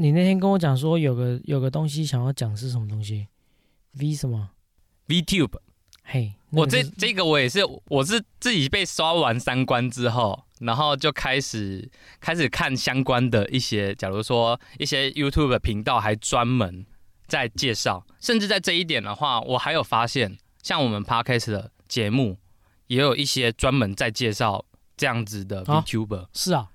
你那天跟我讲说有个有个东西想要讲是什么东西？V 什么？VTube，嘿，那我这这个我也是，我是自己被刷完三关之后，然后就开始开始看相关的一些，假如说一些 YouTube 频道还专门在介绍，甚至在这一点的话，我还有发现，像我们 Podcast 的节目，也有一些专门在介绍这样子的啊？VTuber，、是啊，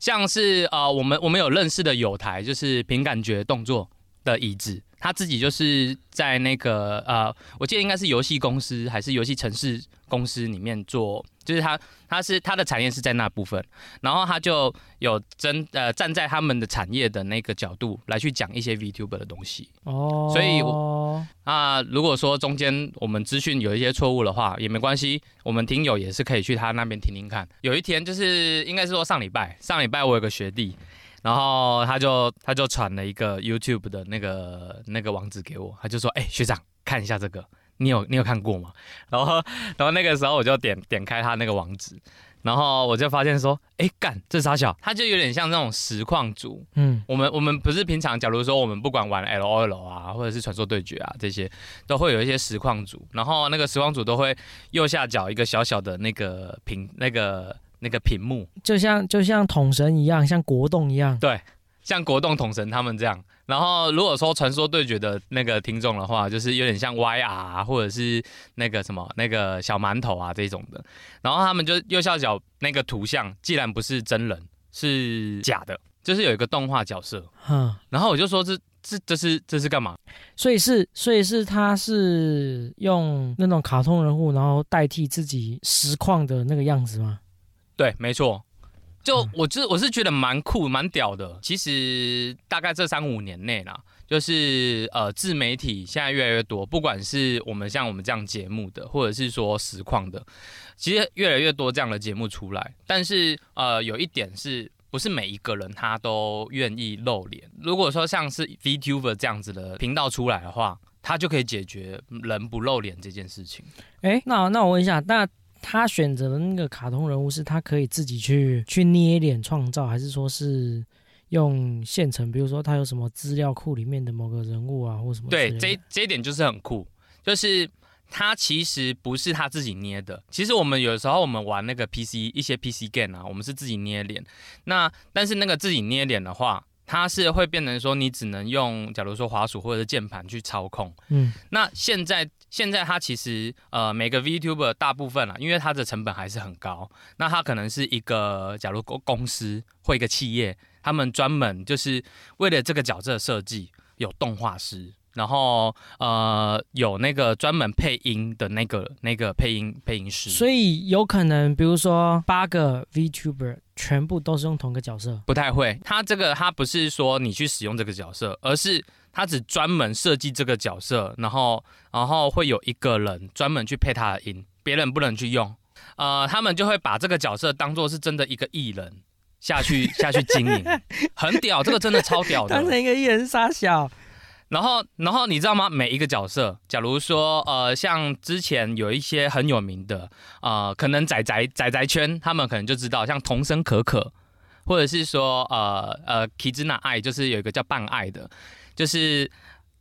像是呃，我们我们有认识的友台，就是凭感觉动作的椅子，他自己就是在那个呃，我记得应该是游戏公司还是游戏城市公司里面做，就是他他是他的产业是在那部分，然后他就有真呃站在他们的产业的那个角度来去讲一些 VTuber 的东西。哦，所以那如果说中间我们资讯有一些错误的话，也没关系，我们听友也是可以去他那边听听看。有一天就是应该是说上礼拜，上礼拜我有个学弟，然后他就他就传了一个 YouTube 的那个那个网址给我，他就说：“哎、学长看一下这个，你有你有看过吗？” 然后然后那个时候我就点点开他那个网址。然后我就发现说，哎干，这傻小，他就有点像那种实况组，嗯，我们我们不是平常，假如说我们不管玩 L O L 啊，或者是传说对决啊这些，都会有一些实况组，然后那个实况组都会右下角一个小小的那个屏那个那个屏幕，就像就像桶神一样，像国栋一样，像国栋统神他们这样。然后如果说传说对决的那个听众的话，就是有点像 Y R 啊或者是那个什么那个小馒头啊这种的。然后他们就右下角那个图像，既然不是真人，是假的，就是有一个动画角色。嗯，然后我就说这这这是这是干嘛？所以是所以是他是用那种卡通人物，然后代替自己实况的那个样子吗？对，没错。就嗯我是我是觉得蛮酷蛮屌的。其实大概这三五年内啦，就是呃自媒体现在越来越多，不管是我们像我们这样节目的，或者是说实况的，其实越来越多这样的节目出来。但是呃有一点是。不是每一个人他都愿意露脸。如果说像是 VTuber 这样子的频道出来的话，他就可以解决人不露脸这件事情。哎，那那我问一下，那他选择的那个卡通人物是他可以自己去去捏脸创造，还是说是用现成？比如说他有什么资料库里面的某个人物啊，或什么对，这这一点就是很酷，就是他其实不是他自己捏的。其实我们有时候我们玩那个 PC 一些 PC game 啊，我们是自己捏脸。那但是那个自己捏脸的话，它是会变成说你只能用，假如说滑鼠或者是键盘去操控。嗯那现在现在它其实呃每个 VTuber 大部分啊，因为它的成本还是很高，那它可能是一个假如公公司或一个企业，他们专门就是为了这个角色设计有动画师。然后，呃，有那个专门配音的那个那个配音配音师，所以有可能，比如说八个 VTuber 全部都是用同个角色。不太会。他这个他不是说你去使用这个角色，而是他只专门设计这个角色，然后然后会有一个人专门去配他的音，别人不能去用。呃，他们就会把这个角色当做是真的一个艺人下去 下去经营，很屌，这个真的超屌的。当成一个艺人傻小，然后，然后你知道吗？每一个角色，假如说，呃，像之前有一些很有名的，呃，可能仔仔仔仔圈，他们可能就知道，像童声可可，或者是说，呃呃，Kizuna 爱，就是有一个叫半爱的，就是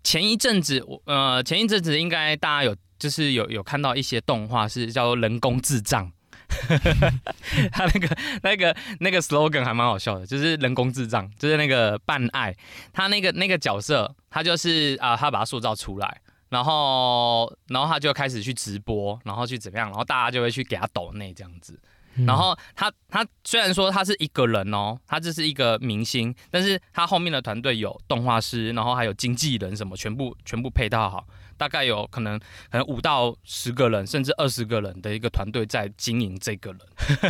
前一阵子，我呃，前一阵子应该大家有，就是有有看到一些动画是叫人工智障。他那个、那个、那个 slogan 还蛮好笑的，就是人工智障，就是那个半爱，他那个那个角色，他就是啊、他把他塑造出来，然后然后他就开始去直播，然后去怎么样，然后大家就会去给他抖内这样子。嗯然后他他虽然说他是一个人哦，他这是一个明星，但是他后面的团队有动画师，然后还有经纪人什么，全部全部配套好，大概有可能可能五到十个人，甚至二十个人的一个团队在经营这个人。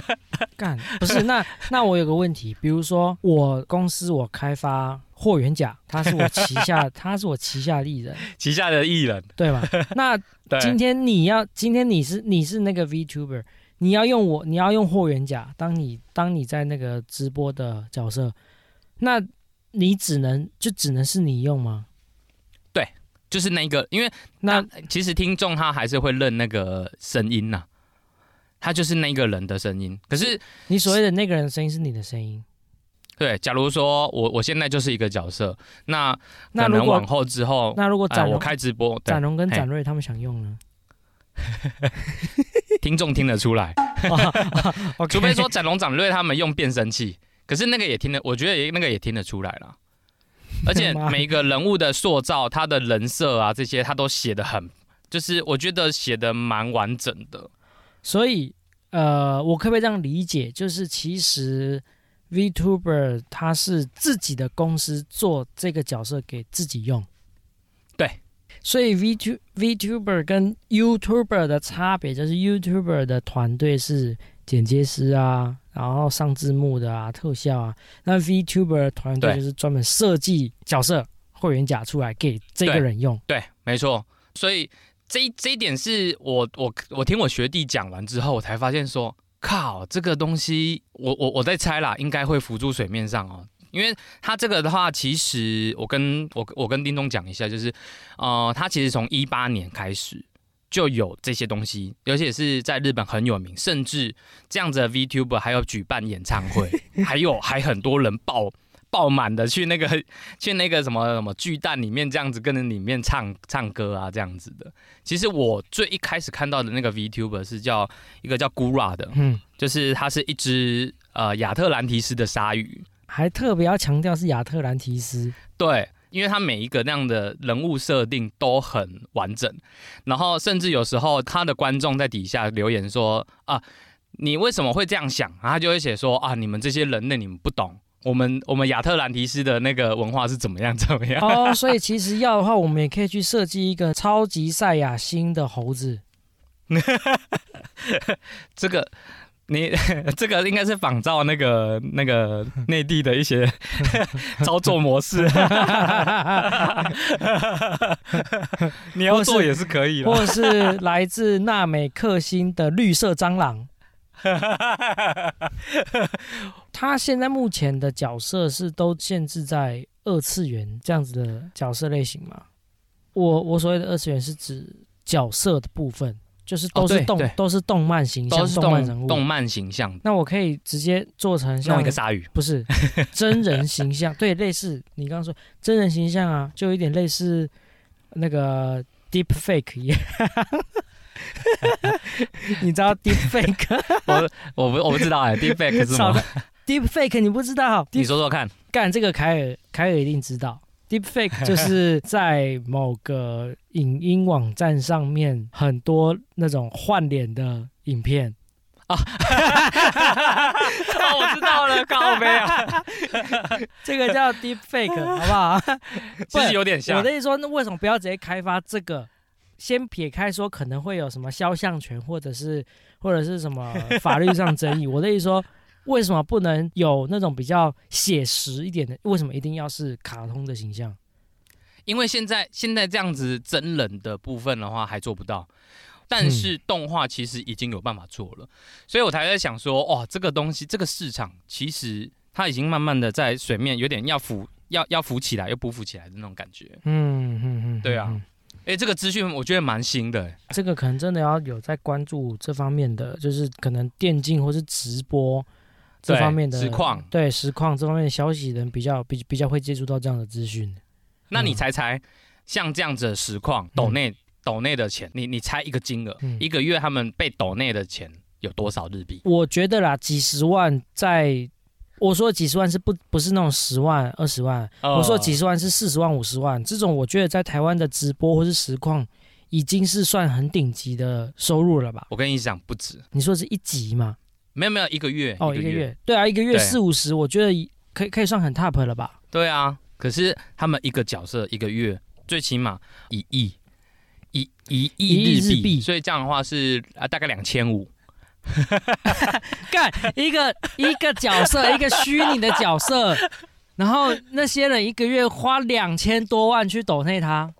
干不是那那我有个问题，比如说我公司我开发霍元甲，他是我旗下 他是我旗下的艺人，旗下的艺人，对吧？那，今天你要今天你是你是那个 VTuber，你要用我你要用霍元甲，当你当你在那个直播的角色，那你只能就只能是你用吗？对就是那个，因为那那其实听众他还是会认那个声音呐、他就是那个人的声音。可是你所谓的那个人的声音是你的声音，对，假如说我我现在就是一个角色，那那如果可能往后之后，那如果展我、开直播，展，龙跟展瑞他们想用呢？听众听得出来，哦 除非说展龙、展瑞他们用变声器，可是那个也听得，我觉得也那个也听得出来了。而且 每一个人物的塑造，他的人设啊，这些他都写的很，就是我觉得写的蛮完整的。所以呃，我可不可以这样理解？就是其实 VTuber 他是自己的公司做这个角色给自己用。对。所以 VTu VTuber 跟 YouTuber 的差别就是 YouTuber 的团队是剪接师啊，然后上字幕的啊、特效啊。那 VTuber 的团队就是专门设计角色会员甲出来给这个人用。对，没错。所以这这一点是我我我听我学弟讲完之后，我才发现说，靠，这个东西，我我我在猜啦，应该会浮出水面上哦。因为他这个的话，其实我跟我我跟丁东讲一下，就是呃，他其实从一八年开始就有这些东西，而且是在日本很有名，甚至这样子的 VTuber 还有举办演唱会，还有还很多人爆爆满的去那个去那个什么什么巨蛋里面这样子跟着里面唱唱歌啊这样子的。其实我最一开始看到的那个 VTuber 是叫一个叫 Gura 的，嗯，就是它是一只呃亚特兰提斯的鲨鱼。还特别要强调是亚特兰提斯。对，因为他每一个那样的人物设定都很完整，然后甚至有时候他的观众在底下留言说啊，你为什么会这样想？然后他就会写说啊，你们这些人类你们不懂。我们我们亚特兰提斯的那个文化是怎么样怎么样？哦，所以其实要的话，我们也可以去设计一个超级赛亚星的猴子。这个你 这个应该是仿照那个那个内地的一些 操作模式，你要做也是可以或的。或是来自纳美克星的绿色蟑螂。他现在目前的角色是都限制在二次元这样子的角色类型吗？我我所谓的二次元是指角色的部分，就是都是动、都是动漫形象、都是动漫人物。动动漫形象，那我可以直接做成像弄一个鲨鱼。不是真人形象，对，类似你刚刚说真人形象啊，就有点类似那个 deep fake 一样。你知道 deep fake 我我不我不知道哎，deepfake 是什么？deep fake 你不知道？你说说看。干这个凯尔凯尔一定知道。Deep fake 就是在某个影音网站上面很多那种换脸的影片，哦，我知道了，靠背啊，这个叫 deep fake 好不好？其实有点像我。的意思说，那为什么不要直接开发这个？先撇开说可能会有什么肖像权，或者是或者是什么法律上争议。我的意思说，为什么不能有那种比较写实一点的？为什么一定要是卡通的形象？因为现在现在这样子真人的部分的话还做不到，但是动画其实已经有办法做了，所以我才在想说，哇，这个东西这个市场其实它已经慢慢的在水面有点要浮要要浮起来又不浮起来的那种感觉。嗯嗯嗯，对啊嗯哎，这个资讯我觉得蛮新的，诶这个可能真的要有在关注这方面的，就是可能电竞或是直播这方面的实况对实况这方面的消息人比较比比较会接触到这样的资讯。那你嗯猜猜，像这样子的实况，抖内抖内的钱，你你猜一个金额，嗯一个月他们被抖内的钱有多少日币？我觉得啦，几十万在，我说的几十万是不不是那种十万、二十万，我说的几十万是四十万、五十万，这种我觉得在台湾的直播或是实况已经是算很顶级的收入了吧？我跟你讲，不止，你说是一级吗？没有没有一个月哦，一个月，对啊，一个月四五十，我觉得可以可以算很 top 了吧？对啊，可是他们一个角色一个月最起码一亿，一一一亿亿日币，日币。所以这样的话是啊大概两千五。干一个一个角色，一个虚拟的角色，然后那些人一个月花两千多万去抖内他，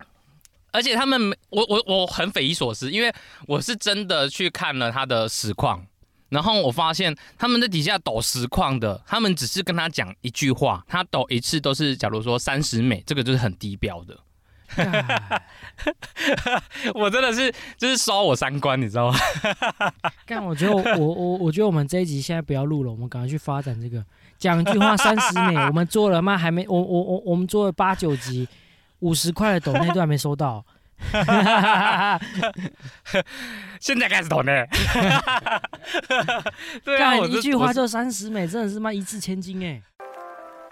而且他们没，我我我很匪夷所思，因为我是真的去看了他的实况，然后我发现他们在底下抖实况的，他们只是跟他讲一句话，他抖一次都是假如说三十美，这个就是很低标的。我真的是就是刷我三观，你知道吗？干，我觉得我我我觉得我们这一集现在不要录了，我们赶快去发展这个。讲一句话三十美，我们做了吗？还没，我我我我们做了八九集，五十块的抖那都还没收到。现在开始懂呢。对啊，一句话就三十美，真的是妈一掷千金哎！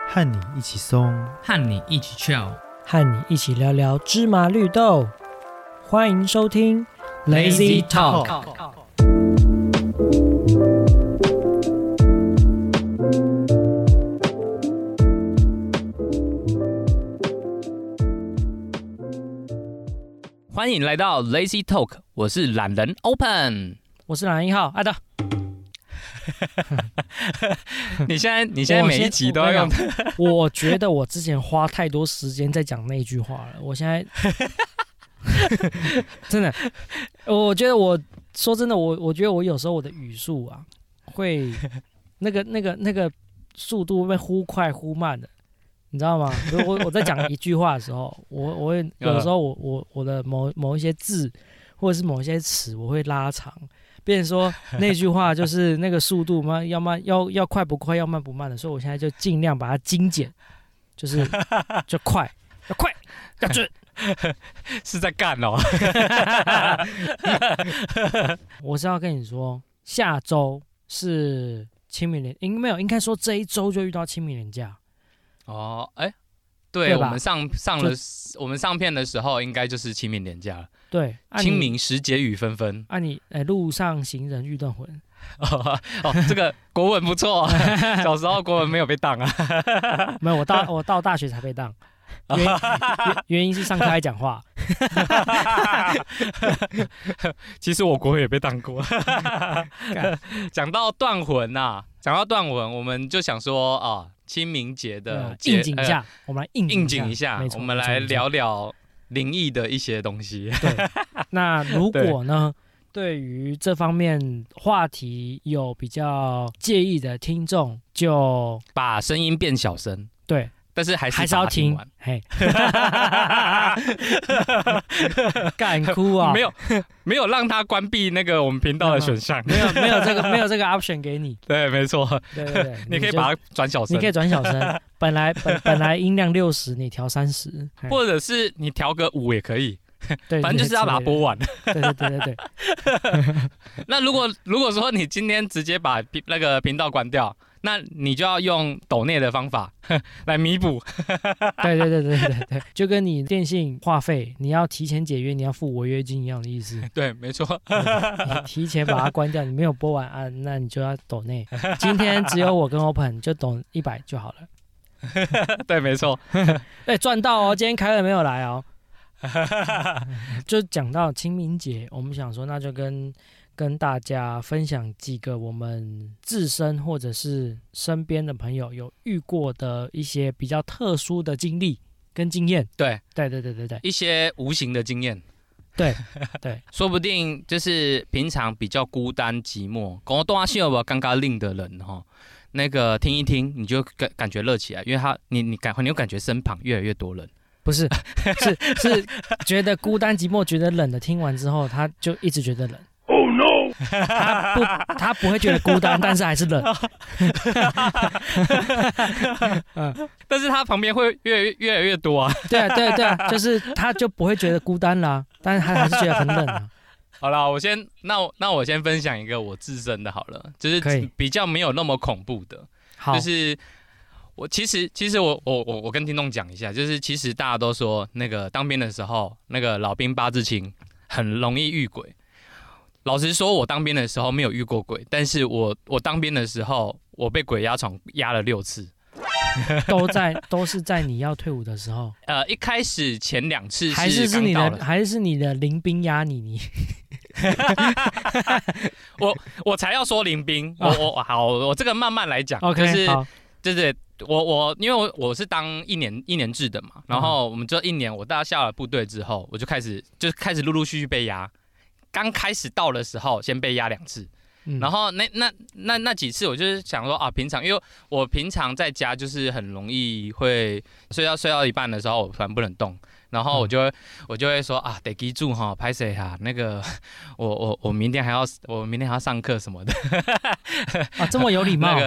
和你一起松，和你一起跳。和你一起聊聊芝麻绿豆，欢迎收听 Lazy Talk 欢迎来到 Lazy Talk，我是懒人 Open。我是懒人一号阿德。你现在你现在每一集都要用，我觉得我之前花太多时间在讲那句话了，我现在 真的，我觉得我说真的，我我觉得我有时候我的语速啊，会那个那个那个速度会忽快忽慢的，你知道吗？如果我我在讲一句话的时候，我我会 有时候我我我的某某一些字或者是某一些词，我会拉长。变成说 那句话就是那个速度嘛，要慢要要快不快，要慢不慢的，所以我现在就尽量把它精简，就是就快要快要准，是在干哦。我是要跟你说，下周是清明年，应没有应该说这一周就遇到清明年假。哦，哎，对，我们上上了我们上片的时候，应该就是清明年假了。对，清明时节雨纷纷。啊，你哎，路上行人欲断魂。哦，这个国文不错。小时候国文没有被当啊。没有，我到我到大学才被当。原原因是上课爱讲话。其实我国文也被当过。讲到断魂呐，讲到断魂，我们就想说啊，清明节的应景一下，我们来应应景一下，我们来聊聊。灵异的一些东西。对，那如果呢，对于这方面话题有比较介意的听众，就把声音变小声。对。但是还是还是要听完，嘿，敢哭啊？没有，没有让他关闭那个我们频道的选项，没有，没有这个，没有这个 option 给你。对，没错，对对对，你可以把它转小声，你可以转小声。本来本本来音量六十，你调三十，或者是你调个五也可以。对，反正就是要把它播完。对对对对对。那如果如果说你今天直接把那个频道关掉。那你就要用抖内的方法 来弥补，对对对对对对，就跟你电信话费，你要提前解约，你要付违约金一样的意思。对，没错，你提前把它关掉，你没有播完啊，那你就要抖内。今天只有我跟 Open 就抖一百就好了。对，没错，哎，赚到哦！今天凯尔没有来哦。就讲到清明节，我们想说，那就跟。跟大家分享几个我们自身或者是身边的朋友有遇过的一些比较特殊的经历跟经验。对，对，对，对，对，对，一些无形的经验。对，对，说不定就是平常比较孤单寂寞，跟我动画秀有尴尬令的人哈，那个听一听你就感感觉热起来，因为他你你感你有感觉身旁越来越多人，不是是是觉得孤单寂寞觉得冷的，听完之后他就一直觉得冷。他不，他不会觉得孤单，但是还是冷。嗯，但是他旁边会越越来越多啊。对啊，对啊，对啊，就是他就不会觉得孤单啦，但是他还是觉得很冷啊。好了，我先那我那我先分享一个我自身的好了，就是比较没有那么恐怖的。就是我其实其实我我我我跟听众讲一下，就是其实大家都说那个当兵的时候，那个老兵八字轻，很容易遇鬼。老实说，我当兵的时候没有遇过鬼，但是我我当兵的时候，我被鬼压床压了六次，都在都是在你要退伍的时候。呃，一开始前两次还是是你的，还是你的临兵压你你。我我才要说林兵，我我好，我这个慢慢来讲。OK，是对对，我我因为我我是当一年一年制的嘛，然后我们这一年我大家下了部队之后，我就开始就开始陆陆续续被压。刚开始到的时候，先被压两次，嗯。然后那那那那几次，我就是想说啊，平常因为我平常在家就是很容易会睡到睡到一半的时候，我突然不能动，然后我就会、我就会说啊，得记住哈，拍谁哈，那个 我我我明天还要我明天还要上课什么的，啊，这么有礼貌。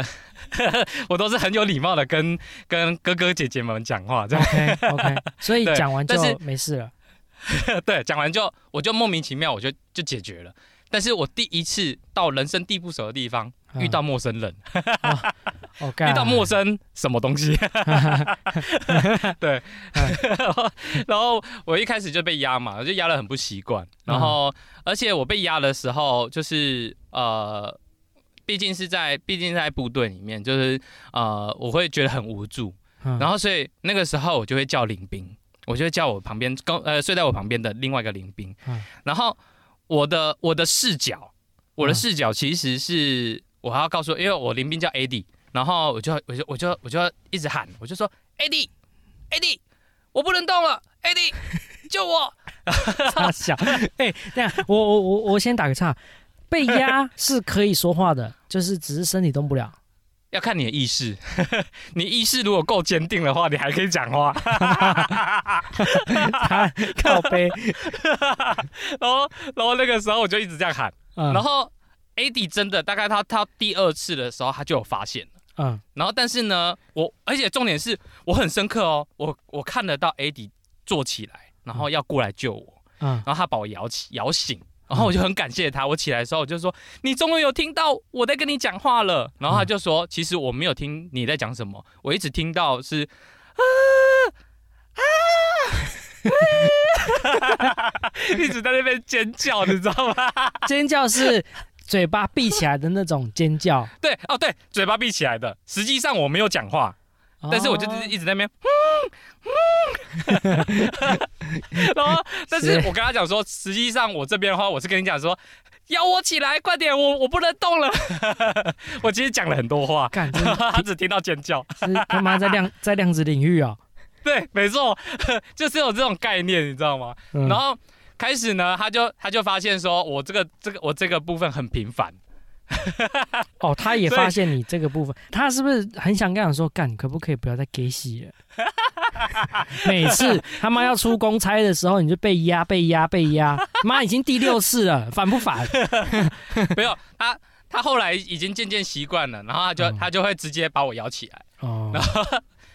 那个 我都是很有礼貌的跟跟哥哥姐姐们讲话，这样，OK OK，所以讲完就是没事了。对，讲完就我就莫名其妙我就就解决了。但是我第一次到人生地不熟的地方，嗯遇到陌生人，哦，遇到陌生什么东西，对，然后我一开始就被压嘛，我就压得很不习惯。然后，而且我被压的时候，就是呃，毕竟是在毕竟是在部队里面，就是呃，我会觉得很无助。嗯然后，所以那个时候我就会叫领兵，我就会叫我旁边跟呃睡在我旁边的另外一个林兵。嗯然后我的我的视角，我的嗯视角其实是我还要告诉，因为我林兵叫 AD，然后我就我就我就我就一直喊，我就说 AD AD，我不能动了，AD 救我！差小，哎，这样我我我我先打个岔，被压是可以说话的，就是只是身体动不了。要看你的意识，你意识如果够坚定的话，你还可以讲话。他靠背，然后，然后那个时候我就一直这样喊，嗯。然后 AD 真的大概他他第二次的时候他就有发现了，嗯。然后但是呢，我而且重点是我很深刻哦，我我看得到 AD 坐起来，然后要过来救我，嗯。然后他把我摇起摇醒。然后我就很感谢他，我起来的时候我就说：“你终于有听到我在跟你讲话了。”然后他就说：“其实我没有听你在讲什么，我一直听到是啊啊，一直在那边尖叫，你知道吗？尖叫是嘴巴闭起来的那种尖叫，对，哦对，嘴巴闭起来的。实际上我没有讲话，但是我就是一直在那边，嗯嗯，然后，但是是我跟他讲说，实际上我这边的话，我是跟你讲说，摇我起来，快点，我我不能动了。我其实讲了很多话，他只听到尖叫。是他妈在量 在量子领域哦。对，没错，就是有这种概念，你知道吗？嗯然后开始呢，他就他就发现说我这个这个我这个部分很频繁，哦，他也发现你这个部分，他是不是很想跟你说，干，可不可以不要再给洗了？每次他妈要出公差的时候，你就被压、被压、被压，妈已经第六次了，烦不烦？没有他。他后来已经渐渐习惯了，然后他就、嗯他就会直接把我摇起来，哦，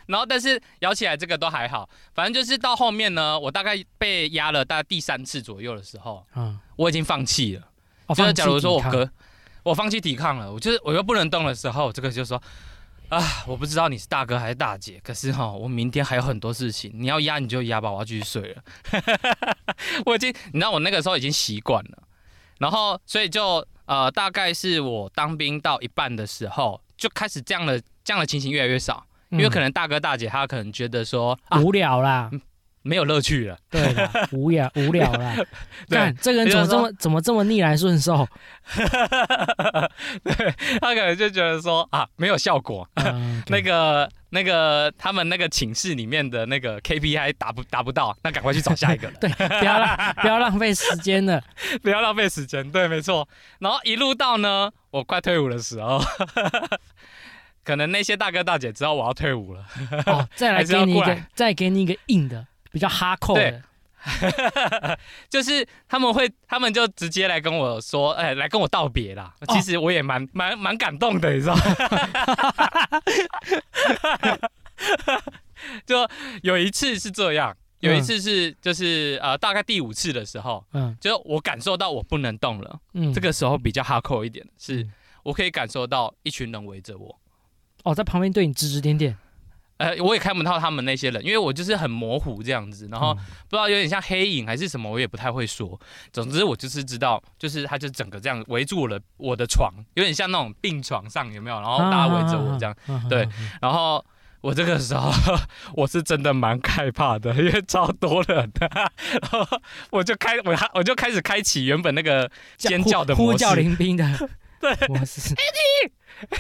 然后但是摇起来这个都还好，反正就是到后面呢，我大概被压了大概第三次左右的时候，嗯，我已经放弃了。哦就是假如说我放弃抵隔我放弃抵抗了，我就是我又不能动的时候，这个就说啊，我不知道你是大哥还是大姐，可是哈，我明天还有很多事情，你要压你就压吧，我要继续睡了。我已经，你知道我那个时候已经习惯了，然后所以就呃，大概是我当兵到一半的时候，就开始这样的这样的情形越来越少，因为可能大哥大姐他可能觉得说无聊啦，没有乐趣了，对的，无聊 无聊了。对看这个人怎么这么怎么这么逆来顺受？对他可能就觉得说啊没有效果，嗯那个那个他们那个寝室里面的那个 KPI 达不达不到，那赶快去找下一个人，对，不要浪不要浪费时间了。不要浪费时间。对，没错。然后一路到呢，我快退伍的时候，可能那些大哥大姐知道我要退伍了，哦，再来给你一个，再给你一个硬的，比较哈扣的。就是他们会，他们就直接来跟我说，哎、来跟我道别啦。哦其实我也蛮蛮蛮感动的，你知道吗？就有一次是这样，有一次是就是呃大概第五次的时候，嗯就我感受到我不能动了。嗯，这个时候比较哈扣一点，是嗯我可以感受到一群人围着我，哦，在旁边对你指指点点，呃，我也看不到他们那些人，因为我就是很模糊这样子，然后嗯不知道有点像黑影还是什么，我也不太会说。总之我就是知道，就是他就整个这样围住了我的床，有点像那种病床上有没有？然后大家围着我这样，对然后。我这个时候我是真的蛮害怕的，因为超多人的，然后我就开我我就开始开启原本那个尖叫的模式呼呼叫临兵的对模式。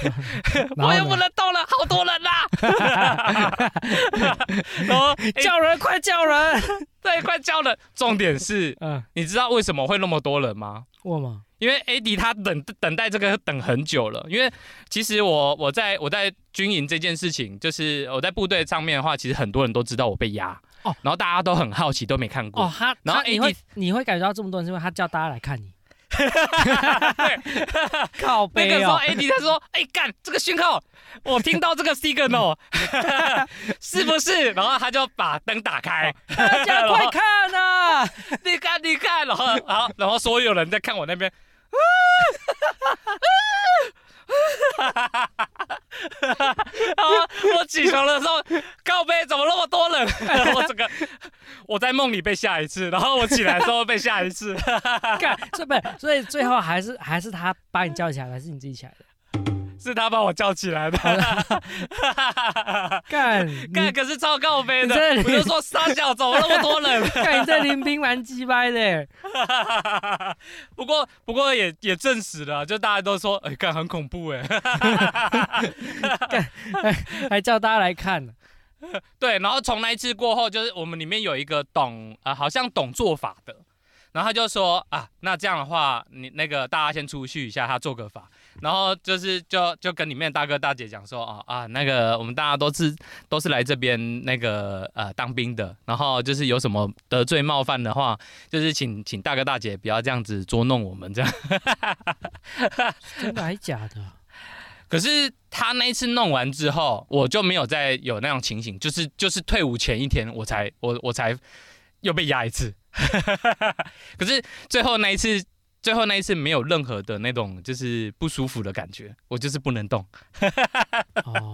然后我又不能动了，好多人啦！然后哎 叫人，快叫人！对，快叫人。重点是，嗯，你知道为什么会那么多人吗？我吗，因为 AD 他等等待这个等很久了，因为其实我我在我在军营这件事情，就是我在部队上面的话，其实很多人都知道我被压哦然后大家都很好奇，都没看过。哦，他然后你 AD 会你会感觉到这么多人，是因为他叫大家来看你。靠那个时候背哦，AD 他说：“哎、干这个讯号，我听到这个 signal，是不是？”然后他就把灯打开，大家快看啊！你看你看，然后然后然后所有人在看我那边。然后我起床的时候，靠背怎么那么多人？我这个我在梦里被吓一次，然后我起来时候被吓一次。干，所以，所以最后还是还是他把你叫起来，还是你自己起来的？是他把我叫起来的，干，干可是超高飞的，我就说傻小怎么那么多人？干你在林兵蛮鸡掰的。不过不过也也证实了，就大家都说，哎、干很恐怖哎。干还叫大家来看，对，然后从那一次过后，就是我们里面有一个懂啊、呃好像懂做法的，然后他就说啊，那这样的话，你那个大家先出去一下，他做个法，然后就是就就跟里面大哥大姐讲说，啊啊，那个我们大家都是都是来这边那个呃当兵的，然后就是有什么得罪冒犯的话，就是请请大哥大姐不要这样子捉弄我们这样。真的还假的？可是他那一次弄完之后，我就没有再有那种情形，就是就是退伍前一天，我才我我才又被压一次。可是最后那一次，最后那一次没有任何的那种就是不舒服的感觉，我就是不能动。哦，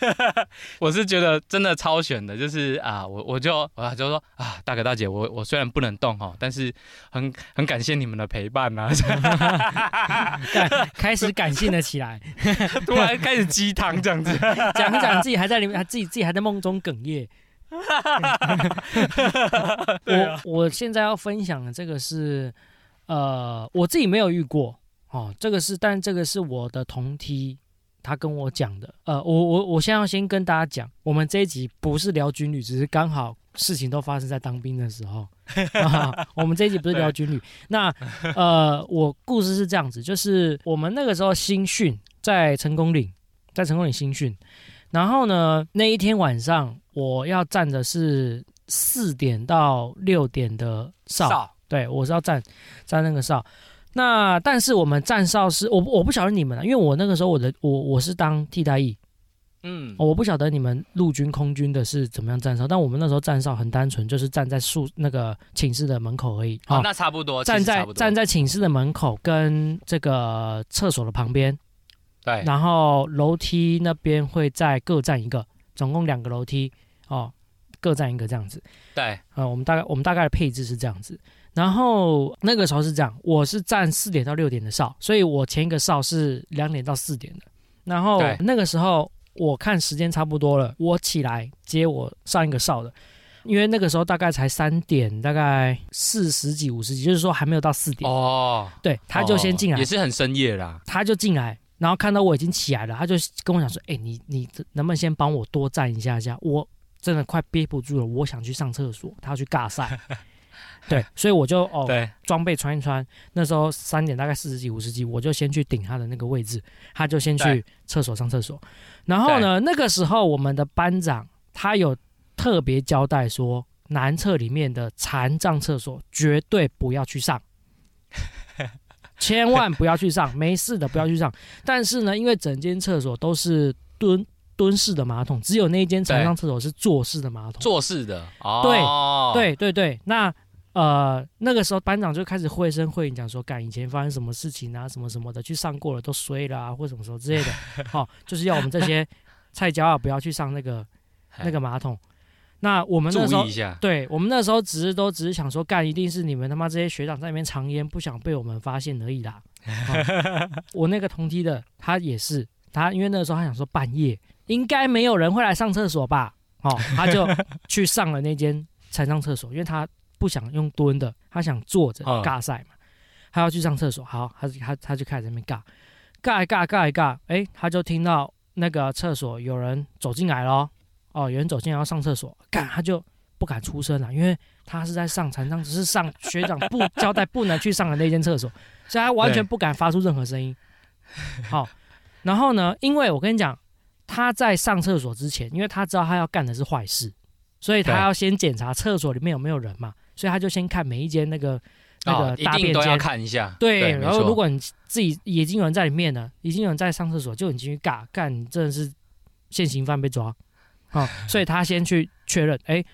我是觉得真的超选的，就是啊，我我就我就说啊，大哥大姐，我我虽然不能动哈，但是很很感谢你们的陪伴呐、啊，干 开始感性了起来，突然开始鸡汤这样子。讲一讲自己还在里面，还自己自己还在梦中哽咽。我我现在要分享的这个是，呃，我自己没有遇过哦，这个是，但这个是我的同梯他跟我讲的。呃，我我我现在要先跟大家讲，我们这一集不是聊军旅，只是刚好事情都发生在当兵的时候。啊、我们这一集不是聊军旅，那呃，我故事是这样子，就是我们那个时候新训在成功岭，在成功岭新训，然后呢，那一天晚上我要站的是四点到六点的哨，少对我是要站站那个哨。那但是我们站哨是我不我不晓得你们啊，因为我那个时候我的我我是当替代役，嗯，我不晓得你们陆军空军的是怎么样站哨，但我们那时候站哨很单纯，就是站在宿那个寝室的门口而已。好，哦那差不多，站在站在寝室的门口跟这个厕所的旁边，对，然后楼梯那边会再各站一个，总共两个楼梯哦，各站一个这样子。对，呃，我们大概我们大概的配置是这样子。然后那个时候是这样，我是站四点到六点的哨，所以我前一个哨是两点到四点的。然后那个时候我看时间差不多了，我起来接我上一个哨的，因为那个时候大概才三点，大概四十几五十几，就是说还没有到四点。哦，对，他就先进来，也是很深夜啦。他就进来，然后看到我已经起来了，他就跟我讲说：“哎、你你能不能先帮我多站一下下？我真的快憋不住了，我想去上厕所。”他要去尬赛，对，所以我就哦对，装备穿一穿。那时候三点大概四十几五十几，我就先去顶他的那个位置，他就先去厕所上厕所。然后呢，那个时候我们的班长他有特别交代说，男厕里面的残障厕所绝对不要去上。千万不要去上，没事的不要去上。但是呢，因为整间厕所都是蹲蹲式的马桶，只有那一间残障厕所是坐式的马桶。坐式的哦，对对对，那呃那个时候班长就开始绘声绘影讲说，干以前发生什么事情啊，什么什么的，去上过了都衰了啊，或什么什么之类的。好、就是要我们这些菜椒啊不要去上那个那个马桶。那我们那时候对我们那时候只是都只是想说，干一定是你们他妈这些学长在那边藏烟，不想被我们发现而已啦。哦我那个同梯的他也是，他因为那个时候他想说半夜应该没有人会来上厕所吧，哦，他就去上了那间残障厕所，因为他不想用蹲的，他想坐着嗯尬赛嘛，他要去上厕所，好，他他他就开始在那边尬，尬一尬尬一尬，哎，他就听到那个厕所有人走进来咯。哦，有人走进来要上厕所，干他就不敢出声了，因为他是在上残障，只是上学长不交代不能去上的那间厕所，所以他完全不敢发出任何声音。好，然后呢，因为我跟你讲，他在上厕所之前，因为他知道他要干的是坏事，所以他要先检查厕所里面有没有人嘛，所以他就先看每一间那个那哦个大便间。看一下。对，然后如果你自己已经有人在里面了，已经有人在上厕所，就你进去尬干，你真的是现行犯被抓，好、所以他先去确认，哎，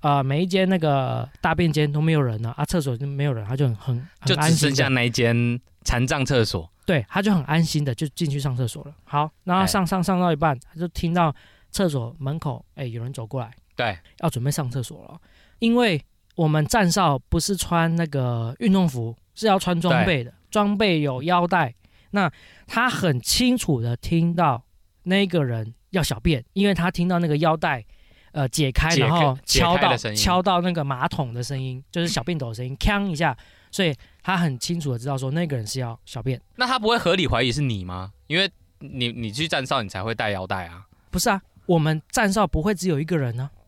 呃，每一间那个大便间都没有人了啊，厕所就没有人，他就很很就只剩下那一间残障厕所。对，他就很安心的就进去上厕所了。好，然后哎上上上到一半，他就听到厕所门口，哎，有人走过来，对，要准备上厕所了，因为我们站哨不是穿那个运动服，是要穿装备的，装备有腰带。那他很清楚的听到那个人要小便，因为他听到那个腰带呃解开，然后敲到敲到那个马桶的声音，就是小便斗的声音，锵一下，所以他很清楚的知道说那个人是要小便。那他不会合理怀疑是你吗？因为你你去站哨，你才会带腰带啊。不是啊，我们站哨不会只有一个人呢、啊，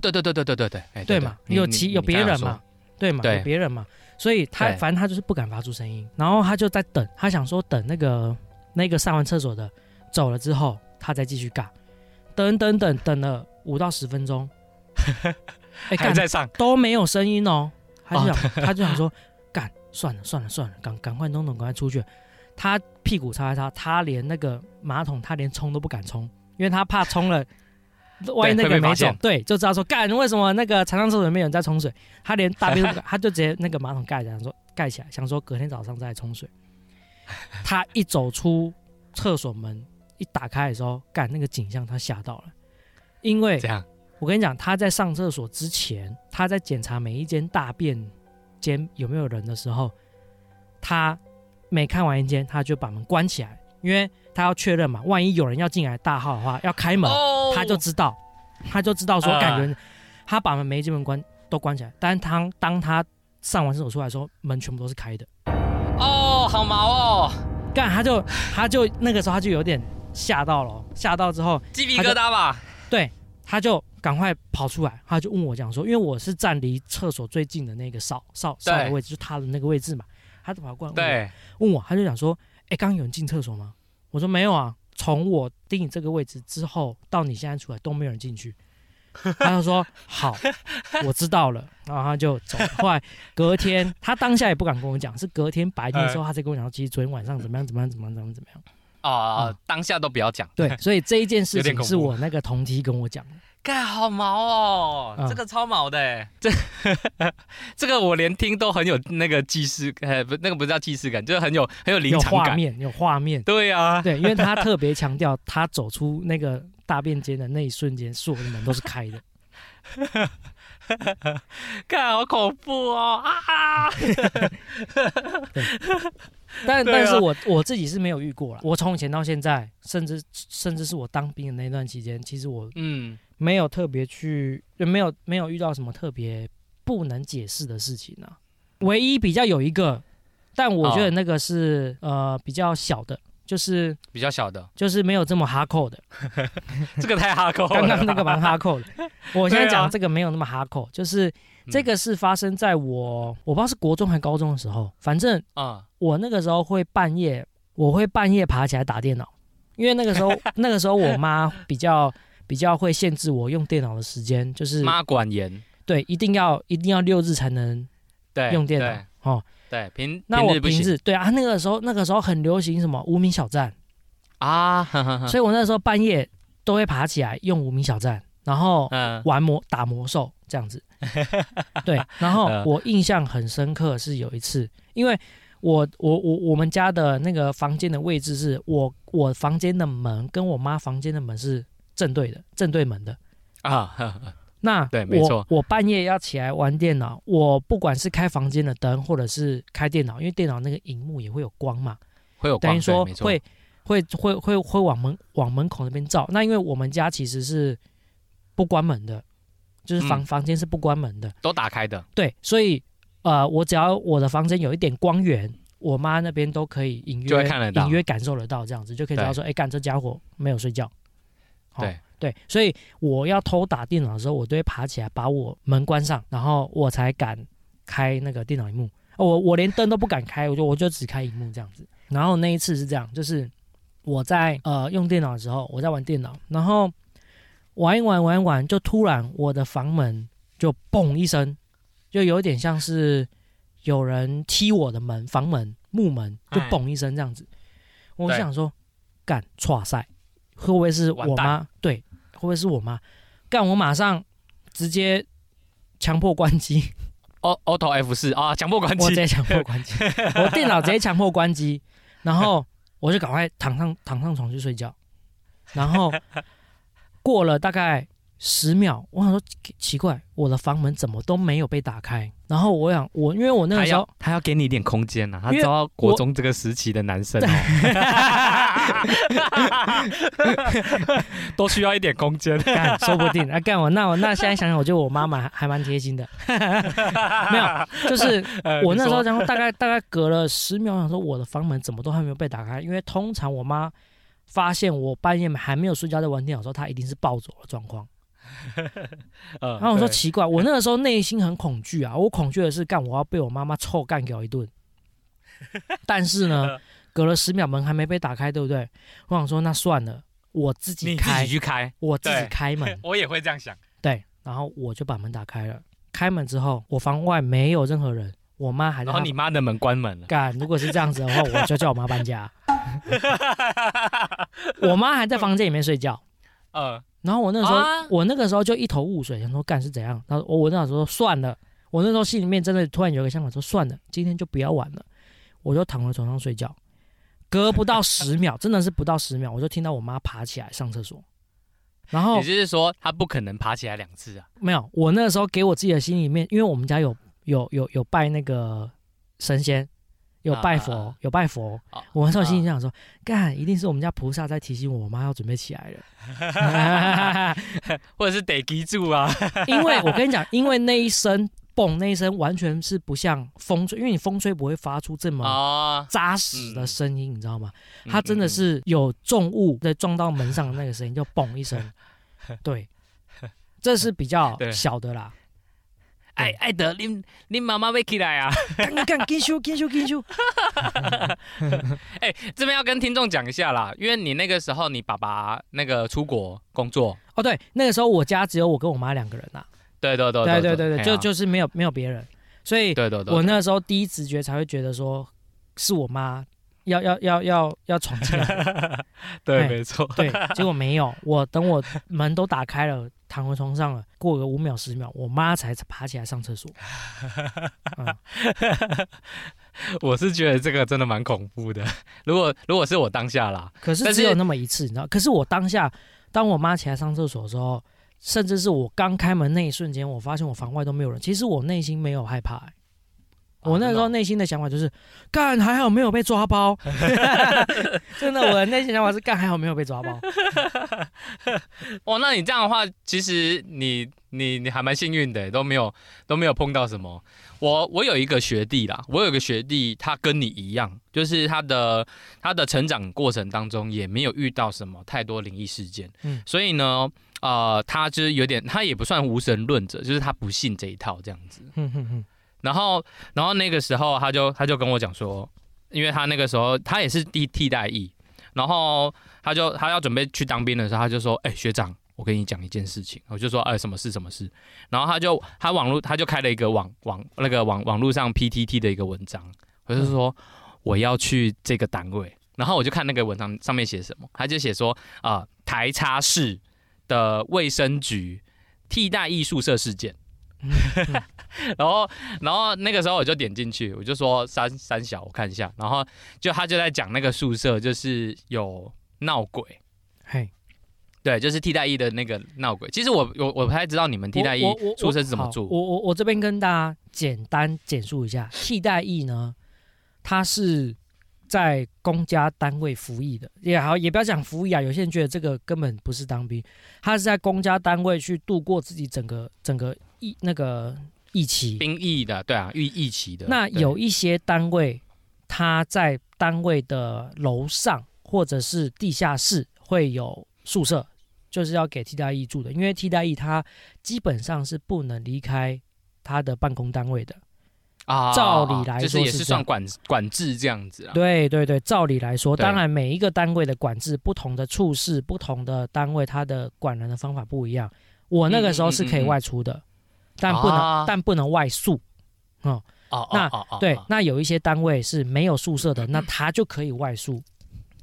对对对对对对对，哎对嘛？有其有别人嘛？对嘛？有别人嘛？所以他反正他就是不敢发出声音，然后他就在等，他想说等那个那个上完厕所的走了之后，他再继续尬，等等等等了五到十分钟，哎还干在上，都没有声音哦，他就想 他就想说干算了算了算了，赶赶快弄弄赶快出去，他屁股擦一擦，他连那个马桶他连冲都不敢冲，因为他怕冲了。万一那个没走对，就知道说干为什么那个残障厕所里面有人在冲水，他连大便都，他就直接那个马桶盖起来，想说盖起来，想说隔天早上再冲水。他一走出厕所门，一打开的时候，干那个景象他吓到了，因为这样。我跟你讲，他在上厕所之前，他在检查每一间大便间有没有人的时候，他每看完一间，他就把门关起来，因为他要确认嘛，万一有人要进来大号的话，要开门，哦。他就知道，他就知道说啊感觉他把门每一间门关都关起来，但是当当他上完厕所出来的时候，门全部都是开的，哦，好毛哦，干他就他就那个时候他就有点吓到了哦，吓到之后鸡皮疙瘩吧？对，他就赶快跑出来，他就问我讲说，因为我是站离厕所最近的那个哨哨哨的位置，就他的那个位置嘛，他就跑过来问我对，问我，他就讲说，哎，刚刚有人进厕所吗？我说没有啊，从我定你这个位置之后到你现在出来都没有人进去。他就说好，我知道了，然后他就走了。后来隔天，他当下也不敢跟我讲，是隔天白天的时候，他才跟我讲说，其实昨天晚上怎么样怎么样怎么样怎么样怎么样。哦嗯，当下都不要讲。对，所以这一件事情是我那个同梯跟我讲的。干好毛哦，嗯这个超毛的欸，这 这个我连听都很有那个既视，呃，不，那个不是叫既视感，就是很有很有临有场感。画面，有画面。对啊，对，因为他特别强调，他走出那个大便间的那一瞬间，所有的门都是开的。看好恐怖哦啊！但、对啊但是我我自己是没有遇过了。我从以前到现在，甚至甚至是我当兵的那段期间，其实我嗯，没有特别去，就没有没有遇到什么特别不能解释的事情啊。唯一比较有一个，但我觉得哦那个是、呃比较小的，就是比较小的，就是没有这么哈扣的。这个太哈扣了。刚刚那个蛮哈扣的，我现在讲这个没有那么哈扣，就是这个是发生在我我不知道是国中还高中的时候，反正啊，我那个时候会半夜，我会半夜爬起来打电脑，因为那个时候 那个时候我妈比较比较会限制我用电脑的时间，就是妈管严，对一定要一定要六日才能对，用电脑哦。对，平那我平日对啊，那个时候那个时候很流行什么无名小站，啊，呵呵呵所以我那时候半夜都会爬起来用无名小站，然后嗯，玩魔打魔兽这样子。对，然后嗯。我印象很深刻是有一次，因为我我我我们家的那个房间的位置是我我房间的门跟我妈房间的门是正对的，正对门的。啊，呵 呵那对没错。我我半夜要起来玩电脑，我不管是开房间的灯，或者是开电脑，因为电脑那个荧幕也会有光嘛，会有光等于说会会会会会往门往门口那边照。那因为我们家其实是不关门的，就是房、嗯。房间是不关门的，都打开的，对，所以呃，我只要我的房间有一点光源，我妈那边都可以隐约隐约感受得到，这样子就可以知道说，哎，干这家伙没有睡觉。好对，对，所以我要偷打电脑的时候，我都会爬起来把我门关上，然后我才敢开那个电脑荧幕。我我连灯都不敢开，我就我就只开荧幕这样子。然后那一次是这样，就是我在呃用电脑的时候，我在玩电脑，然后玩一玩玩一玩，就突然我的房门就嘣一声，就有点像是有人踢我的门，房门木门就哎嘣一声这样子。我想说，干，错赛，会不会是我妈？对，会不会是我妈？干，我马上直接强迫关机，O Auto F 四啊，强迫关机。我直接强迫关机，我电脑直接强迫关机，然后我就赶快躺上躺上床去睡觉，然后过了大概十秒，我想说奇奇怪，我的房门怎么都没有被打开，然后我想我因为我那个时候要他要给你一点空间啊，他知道国中这个时期的男生哦，都需要一点空间。干，说不定啊，干我那我那现在想想，我觉得我妈妈还还蛮贴心的，没有，就是 呃我那时候，然后大概大概隔了十秒，想说我的房门怎么都还没有被打开，因为通常我妈发现我半夜还没有睡觉在玩电脑的时候，她一定是暴走的状况。然 然后我说奇怪，我那个时候内心很恐惧啊，我恐惧的是干我要被我妈妈臭干掉一顿。但是呢，隔了十秒门还没被打开，对不对？我想说那算了，我自己你自开己，去开，我自己开门。我也会这样想。对，然后我就把门打开了。开门之后，我房外没有任何人，我妈还在她。然后你妈的门关门了，干，如果是这样子的话，我就叫我妈搬家。我妈还在房间里面睡觉，呃，然后我那个时候，啊我那个时候就一头雾水，想说干是怎样。然后我我那时候说算了，我那时候心里面真的突然有个想法，说算了，今天就不要玩了，我就躺回床上睡觉。隔不到十秒，真的是不到十秒，我就听到我妈爬起来上厕所。然后也就是说她不可能爬起来两次啊。没有，我那时候给我自己的心里面，因为我们家有有有有拜那个神仙，有拜佛，有拜佛。啊我那时候心里想说，干，一定是我们家菩萨在提醒我，我妈要准备起来了。或者是得记住啊。因为我跟你讲，因为那一声嘣，那一声完全是不像风吹，因为你风吹不会发出这么啊，扎实的声音，你知道吗？嗯它真的是有重物在撞到门上的那个声音，就嘣一声。对，这是比较小的啦。爱爱德，你你妈妈被起来啊！干干干，紧修紧修紧修。哎、这边要跟听众讲一下啦，因为你那个时候你爸爸那个出国工作，哦，对，那个时候我家只有我跟我妈两个人呐、对对对对对对对，就就是没有没有别人，所以对对对，我那时候第一直觉才会觉得说是我妈要要要要要闯进来，对哎没错，对，结果没有，我等我门都打开了，躺回床上了，过个五秒十秒，我妈才爬起来上厕所。嗯，我是觉得这个真的蛮恐怖的。如果如果是我当下啦，可是但是只有那么一次，你知道？可是我当下，当我妈起来上厕所的时候，甚至是我刚开门那一瞬间，我发现我房外都没有人。其实我内心没有害怕、欸我那时候内心的想法就是，干还好没有被抓包，真的，我的内心想法是干还好没有被抓包。哦，那你这样的话，其实你你你还蛮幸运的，都没有都没有碰到什么。我我有一个学弟啦，我有一个学弟，他跟你一样，就是他的他的成长过程当中也没有遇到什么太多灵异事件，嗯所以呢，呃，他就是有点，他也不算无神论者，就是他不信这一套这样子。哼哼哼，然后，然后那个时候他就他就跟我讲说，因为他那个时候他也是替替代役，然后他就他要准备去当兵的时候，他就说，哎、学长，我跟你讲一件事情，我就说，哎、什么事什么事，然后他就他网络他就开了一个网网那个网网络上 PTT 的一个文章，我就说我要去这个单位，然后我就看那个文章上面写什么，他就写说啊、台差市的卫生局替代役宿舍事件。然后，然后那个时候我就点进去，我就说三三小，我看一下，然后就他就在讲那个宿舍就是有闹鬼，嘿，对，就是替代役的那个闹鬼。其实我我我不太知道你们替代役宿舍是怎么住，我我我这边跟大家简单简述一下，替代役呢，它是在公家单位服役的，也好，也不要讲服役啊，有些人觉得这个根本不是当兵，他是在公家单位去度过自己整个整个役那个役期。兵役的，对啊，役役期的。那有一些单位，他在单位的楼上或者是地下室会有宿舍，就是要给替代役住的，因为替代役他基本上是不能离开他的办公单位的。啊，照理来说是也是算管管制这样子啊。对对对，照理来说，当然每一个单位的管制、不同的处室、不同的单位，它的管人的方法不一样。我那个时候是可以外出的，但不能、啊。但不能外宿。哦哦那哦哦，哦，对那有一些单位是没有宿舍的，那他就可以外宿。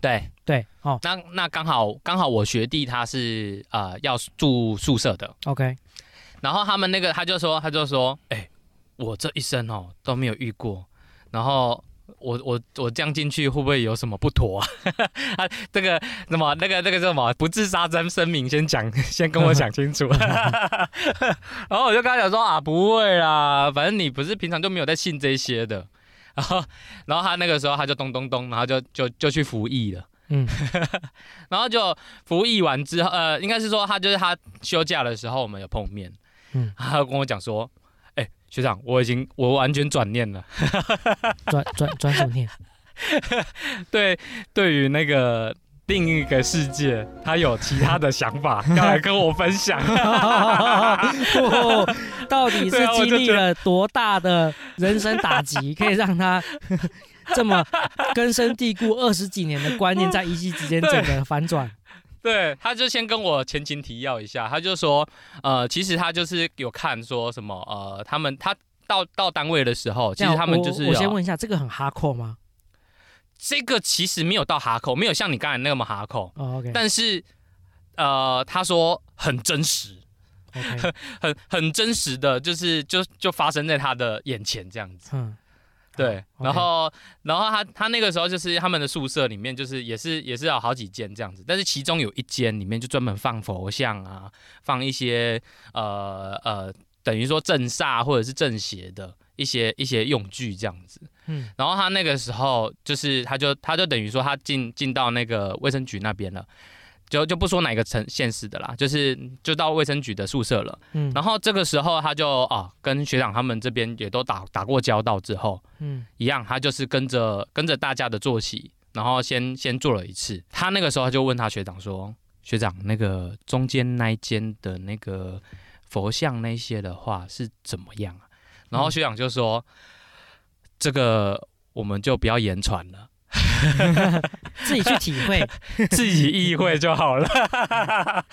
对，对，哦。那那刚好刚好我学弟他是呃要住宿舍的，，OK，然后他们那个他就说他就说，哎、我这一生哦都没有遇过，然后。我我我这样进去会不会有什么不妥啊？啊，这个什么那个那个叫什么不自杀真声明，先讲先跟我讲清楚。然后我就跟他讲说啊，不会啦，反正你不是平常就没有在信这些的。然后然后他那个时候他就咚咚咚，然后就就就去服役了。嗯，然后就服役完之后，呃，应该是说他就是他休假的时候，我们有碰面，嗯嗯，他跟我讲说，哎、学长，我已经我完全转念了，转转转什么念？对，对于那个另一个世界，他有其他的想法 要来跟我分享。哦到底是经历了多大的人生打击，可以让他这么根深蒂固二十几年的观念，在一夕之间整个反转？对，他就先跟我前情提要一下，他就说，呃，其实他就是有看说什么，呃，他们他到到单位的时候，其实他们就是有我先问一下，这个很哈扣吗？这个其实没有到哈扣，没有像你刚才那么哈扣，哦，OK 但是呃，他说很真实，OK，很很真实的，就是就就发生在他的眼前这样子。嗯，对，然后然后他他那个时候就是他们的宿舍里面就是也是也是有好几间这样子，但是其中有一间里面就专门放佛像啊，放一些呃呃等于说镇煞或者是镇邪的一些一些用具这样子。嗯然后他那个时候就是他就他就等于说他进进到那个卫生局那边了。就就不说哪个城县市的啦，就是就到卫生局的宿舍了。嗯，然后这个时候他就啊跟学长他们这边也都打打过交道之后，嗯一样，他就是跟着跟着大家的作息，然后先先做了一次。他那个时候他就问他学长说：“学长，那个中间那一间的那个佛像那些的话是怎么样啊？”然后学长就说：“这个我们就不要言传了，自己去体会。自己意会就好了。”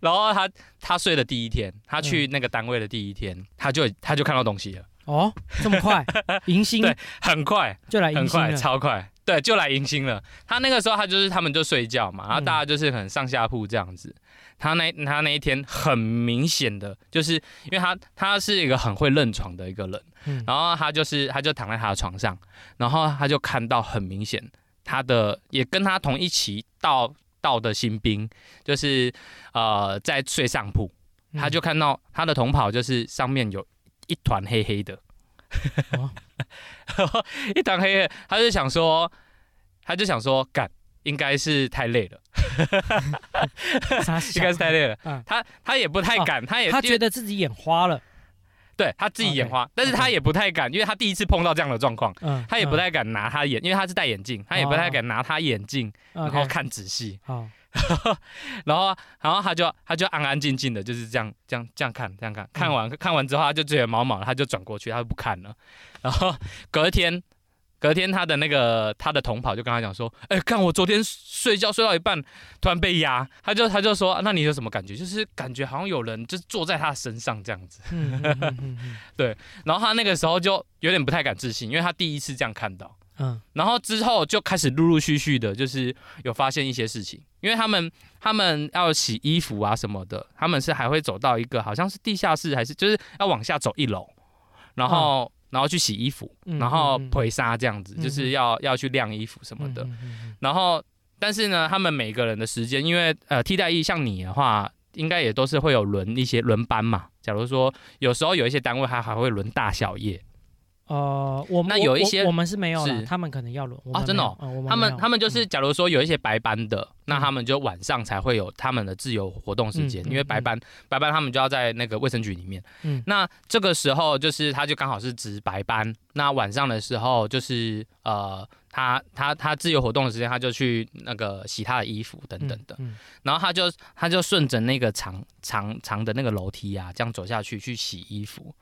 然后他他睡的第一天，他去那个单位的第一天，他就他就看到东西了，哦，这么快，迎新对很快。就来很快，迎新了。超快，对，就来迎新了。他那个时候，他就是他们就睡觉嘛，然后嗯大家就是可能上下铺这样子。他那他那一天很明显的，就是因为他他是一个很会认床的一个人，嗯。然后他就是他就躺在他的床上，然后他就看到很明显他的也跟他同一起到到的新兵，就是呃在睡上铺，嗯。他就看到他的同袍就是上面有一团黑黑的，哦。一团黑黑，他就想说，他就想说，干，应该是太累了，傻应该是太累了。嗯他他也不太敢，他也他觉得自己眼花了。对他自己眼花，但是他也不太敢，因为他第一次碰到这样的状况，嗯，他也不太敢拿他眼，因为他是戴眼镜，他也不太敢拿他眼镜，嗯，然后看仔细，好，然后然后他就他就安安静静的就是这样这样这样看这样看，看嗯完看完之后他就觉得毛毛了，他就转过去，他就不看了。然后隔天隔天他的那个他的同跑就跟他讲说，哎、看我昨天睡觉睡到一半突然被压，他就他就说，那你有什么感觉？就是感觉好像有人就是坐在他身上这样子。嗯嗯嗯嗯嗯然后他那个时候就有点不太敢自信，因为他第一次这样看到。嗯然后之后就开始陆陆续续的，就是有发现一些事情，因为他们他们要洗衣服啊什么的，他们是还会走到一个好像是地下室，还是就是要往下走一楼，然后、然后去洗衣服，嗯然后嗯嗯陪纱这样子，嗯就是要要去晾衣服什么的，然后但是呢，他们每个人的时间，因为呃替代役像你的话。应该也都是会有轮一些轮班嘛。假如说有时候有一些单位，它还会轮大小夜，呃，我那有一些我们是没有了，是。他们可能要轮啊真的他们他们就是，假如说有一些白班的，那嗯。他们就晚上才会有他们的自由活动时间，因为白班白班他们就要在那个卫生局里面。嗯。那这个时候就是他就刚好是值白班，那晚上的时候就是呃他他他自由活动的时间，他就去那个洗他的衣服等等的，嗯，然后他就他就顺着那个长长长的那个楼梯啊，这样走下去去洗衣服，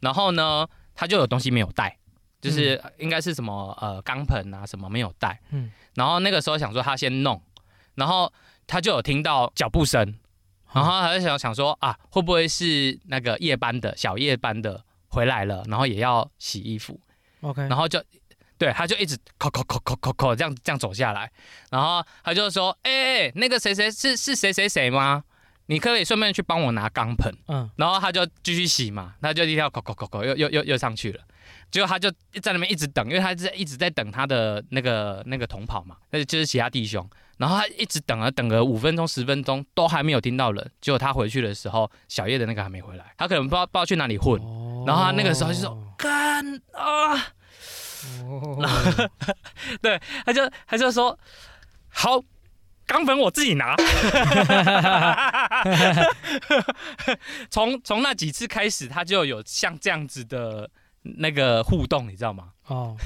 然后呢，他就有东西没有带，就是应该是什么呃钢盆啊什么没有带，嗯。嗯，然后那个时候想说他先弄，然后他就有听到脚步声，然后他就想想说啊，会不会是那个夜班的小夜班的回来了，然后也要洗衣服，OK，然后就对，他就一直扣扣扣扣扣扣这样这样走下来，然后他就说，哎、欸、哎、那个谁谁是是谁谁谁吗？你可可以顺便去帮我拿钢盆，嗯。然后他就继续洗嘛，他就一条扣扣扣扣又又又又上去了，结果他就在那边一直等，因为他在一直在等他的那个那个同跑嘛，那就是其他弟兄，然后他一直等了等了五分钟十分钟都还没有听到人，结果他回去的时候，小叶的那个还没回来，他可能不知道不知道去哪里混，哦。然后他那个时候就说干啊。哦，他就他就说好，钢粉我自己拿。从从那几次开始，他就有像这样子的那个互动，你知道吗？哦，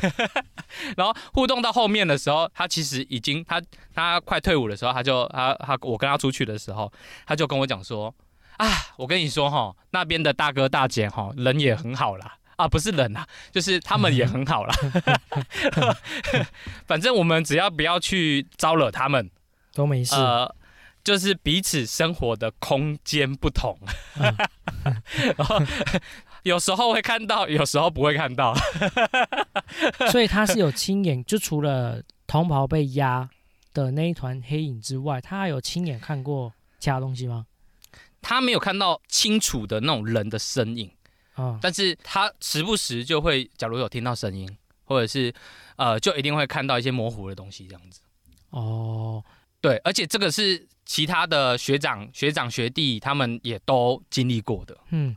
然后互动到后面的时候，他其实已经他他快退伍的时候，他就他他我跟他出去的时候，他就跟我讲说啊，我跟你说哈，那边的大哥大姐哈人也很好啦。啊，不是人啊，就是他们也很好啦。反正我们只要不要去招惹他们，都没事。呃，就是彼此生活的空间不同，嗯 然后有时候会看到，有时候不会看到。所以他是有亲眼，就除了同袍被压的那一团黑影之外，他还有亲眼看过其他东西吗？他没有看到清楚的那种人的身影，啊、但是他时不时就会，假如有听到声音，或者是呃，就一定会看到一些模糊的东西，这样子。哦，对，而且这个是其他的学长、学长、学弟他们也都经历过的。嗯，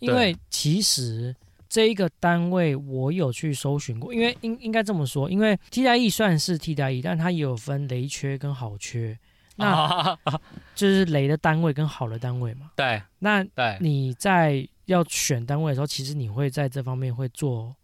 因为其实这一个单位我有去搜寻过，因为应应该这么说，因为替代役算是替代役，但它也有分雷缺跟好缺，那啊，就是雷的单位跟好的单位嘛。对那对，你在要选单位的时候，其实你会在这方面会做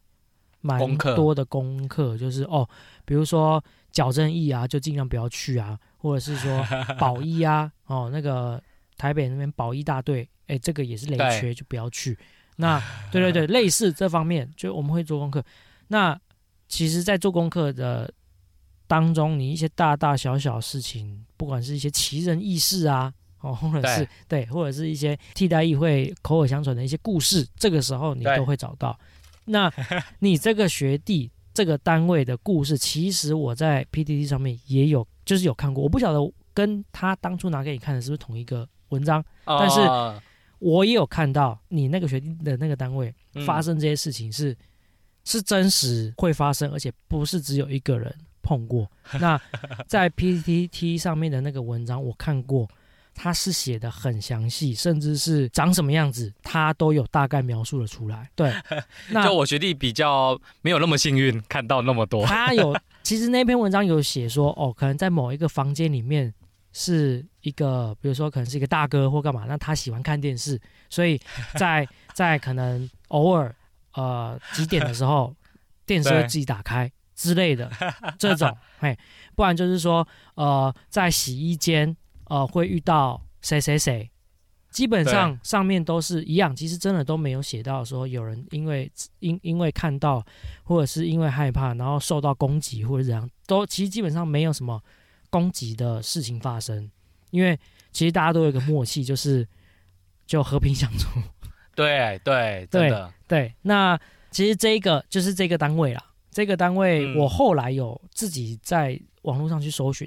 蛮多的功课，就是哦，比如说矫正义啊，就尽量不要去啊，或者是说 保一啊，哦，那个台北那边保一大队，哎，这个也是雷对缺，就不要去。那对对对，类似这方面，就我们会做功课。那其实，在做功课的当中，你一些大大小小事情，不管是一些奇人异事啊，哦，或者是对，或者是一些替代议会口耳相传的一些故事，这个时候你都会找到。那你这个学弟这个单位的故事，其实我在 PTT 上面也有，就是有看过。我不晓得跟他当初拿给你看的是不是同一个文章，但是哦我也有看到你那个学弟的那个单位嗯发生这些事情是、是真实会发生，而且不是只有一个人碰过。那在 PTT 上面的那个文章我看过，他是写的很详细，甚至是长什么样子，他都有大概描述了出来。对，那就我学弟比较没有那么幸运看到那么多。他有，其实那篇文章有写说，哦，可能在某一个房间里面是一个，比如说可能是一个大哥或干嘛，那他喜欢看电视，所以在在可能偶尔呃几点的时候，电视会自己打开之类的这种，嘿，不然就是说呃在洗衣间呃会遇到谁谁谁。基本上上面都是一样，其实真的都没有写到说有人因为因因为看到或者是因为害怕，然后受到攻击或者怎样，都其实基本上没有什么攻击的事情发生，因为其实大家都有一个默契，就是就和平相处。对对，对 对，那其实这个就是这个单位啦，这个单位嗯我后来有自己在网络上去搜寻，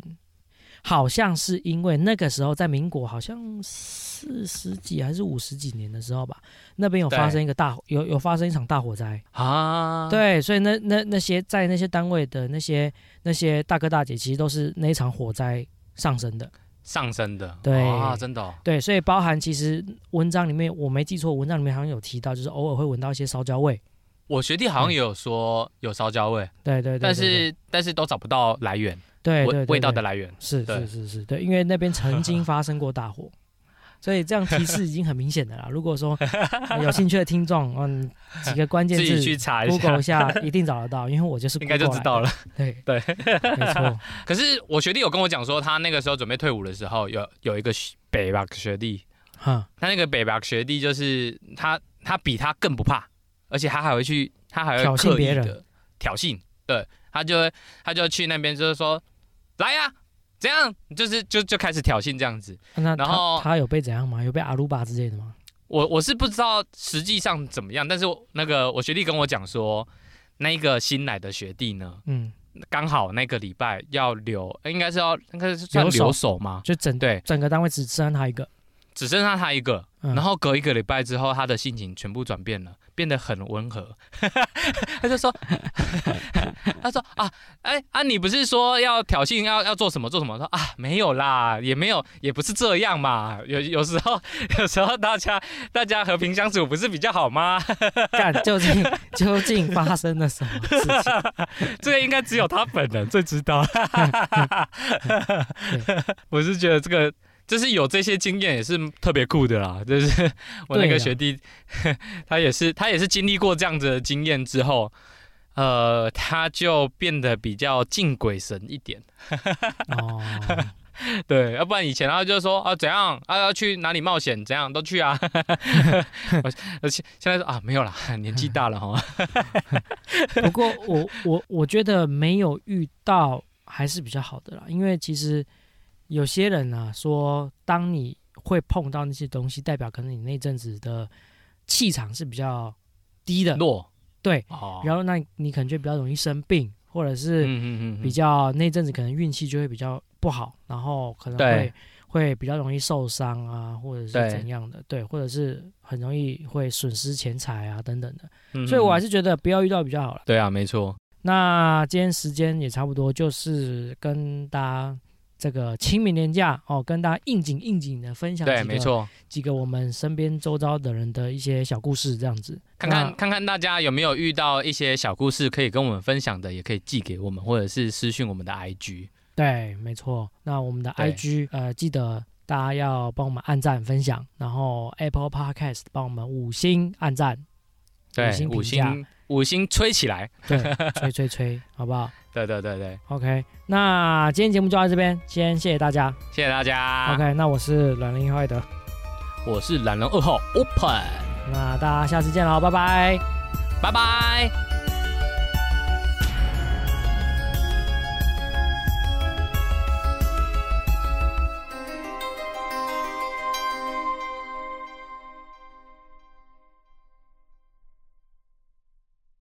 好像是因为那个时候在民国好像四十几还是五十几年的时候吧，那边有发生一个大有有发生一场大火灾。啊，对，所以那那那些在那些单位的那些那些大哥大姐，其实都是那一场火灾上升的。上升的，对啊，真的哦，对，所以包含其实文章里面我没记错，文章里面好像有提到，就是偶尔会闻到一些烧焦味。我学弟好像也有说有烧焦味，对对对但是但是都找不到来源，对对对味味道的对来源。是对是是是，对，因为那边曾经 发生过大火。所以这样提示已经很明显的啦。如果说呃有兴趣的听众，嗯，几个关键自己去查一 Google 下一，下，一定找得到，因为我就是应该就。知道了。对对，没错。可是我学弟有跟我讲说，他那个时候准备退伍的时候，有有一个学北吧学弟，哈，他那个北吧学弟就是他，他比他更不怕，而且他还会去，他还会挑衅刻意别人的挑衅，对，他就会他就去那边就是说，来呀、怎样，就是就就开始挑衅这样子。然后他有被怎样吗？有被阿鲁巴之类的吗？我我是不知道实际上怎么样，但是我那个我学弟跟我讲说，那一个新来的学弟呢，嗯，刚好那个礼拜要留，应该是要应该是算留守吗？就整对，整个单位只剩他一个，只剩下他一个，嗯然后隔一个礼拜之后，他的心情全部转变了，变得很温和。他就说，他说啊，哎啊，你不是说要挑衅，要要做什么做什么？说啊，没有啦，也没有，也不是这样嘛。有有时候，有时候大家大家和平相处不是比较好吗？干究竟究竟发生了什么事情？这个应该只有他本人最知道。我是觉得这个。就是有这些经验也是特别酷的啦，就是 我那个学弟，他也是他也是经历过这样子的经验之后，呃，他就变得比较敬鬼神一点，哦，对，要不然以前他就说啊怎样？啊要去哪里冒险？怎样？都去啊，我而且现在说啊没有啦，年纪大了哈，不过我我我觉得没有遇到还是比较好的啦，因为其实有些人啊说，当你会碰到那些东西，代表可能你那阵子的气场是比较低的，弱。对，哦，然后那你可能就比较容易生病，或者是比较那阵子可能运气就会比较不好，然后可能会会比较容易受伤啊，或者是怎样的，对，或者是很容易会损失钱财啊等等的，嗯所以我还是是觉得不要遇到比较好了。对啊，没错，那今天时间也差不多，就是跟大家这个清明年假哦，跟大家应景应景的分享对，没错。几个我们身边周遭的人的一些小故事，这样子。看看看看大家有没有遇到一些小故事可以跟我们分享的，也可以寄给我们，或者是私讯我们的 IG。对，没错。那我们的 IG 呃，记得大家要帮我们按赞分享，然后 Apple Podcast 帮我们五星按赞，对，星五评价星五星吹起来。对，吹吹吹，好不好对对对对，？OK，那今天节目就到这边，先谢谢大家。谢谢大家。OK，那我是懒人一号艾德，我是懒人二号 Open，那大家下次见喽，拜拜。拜拜。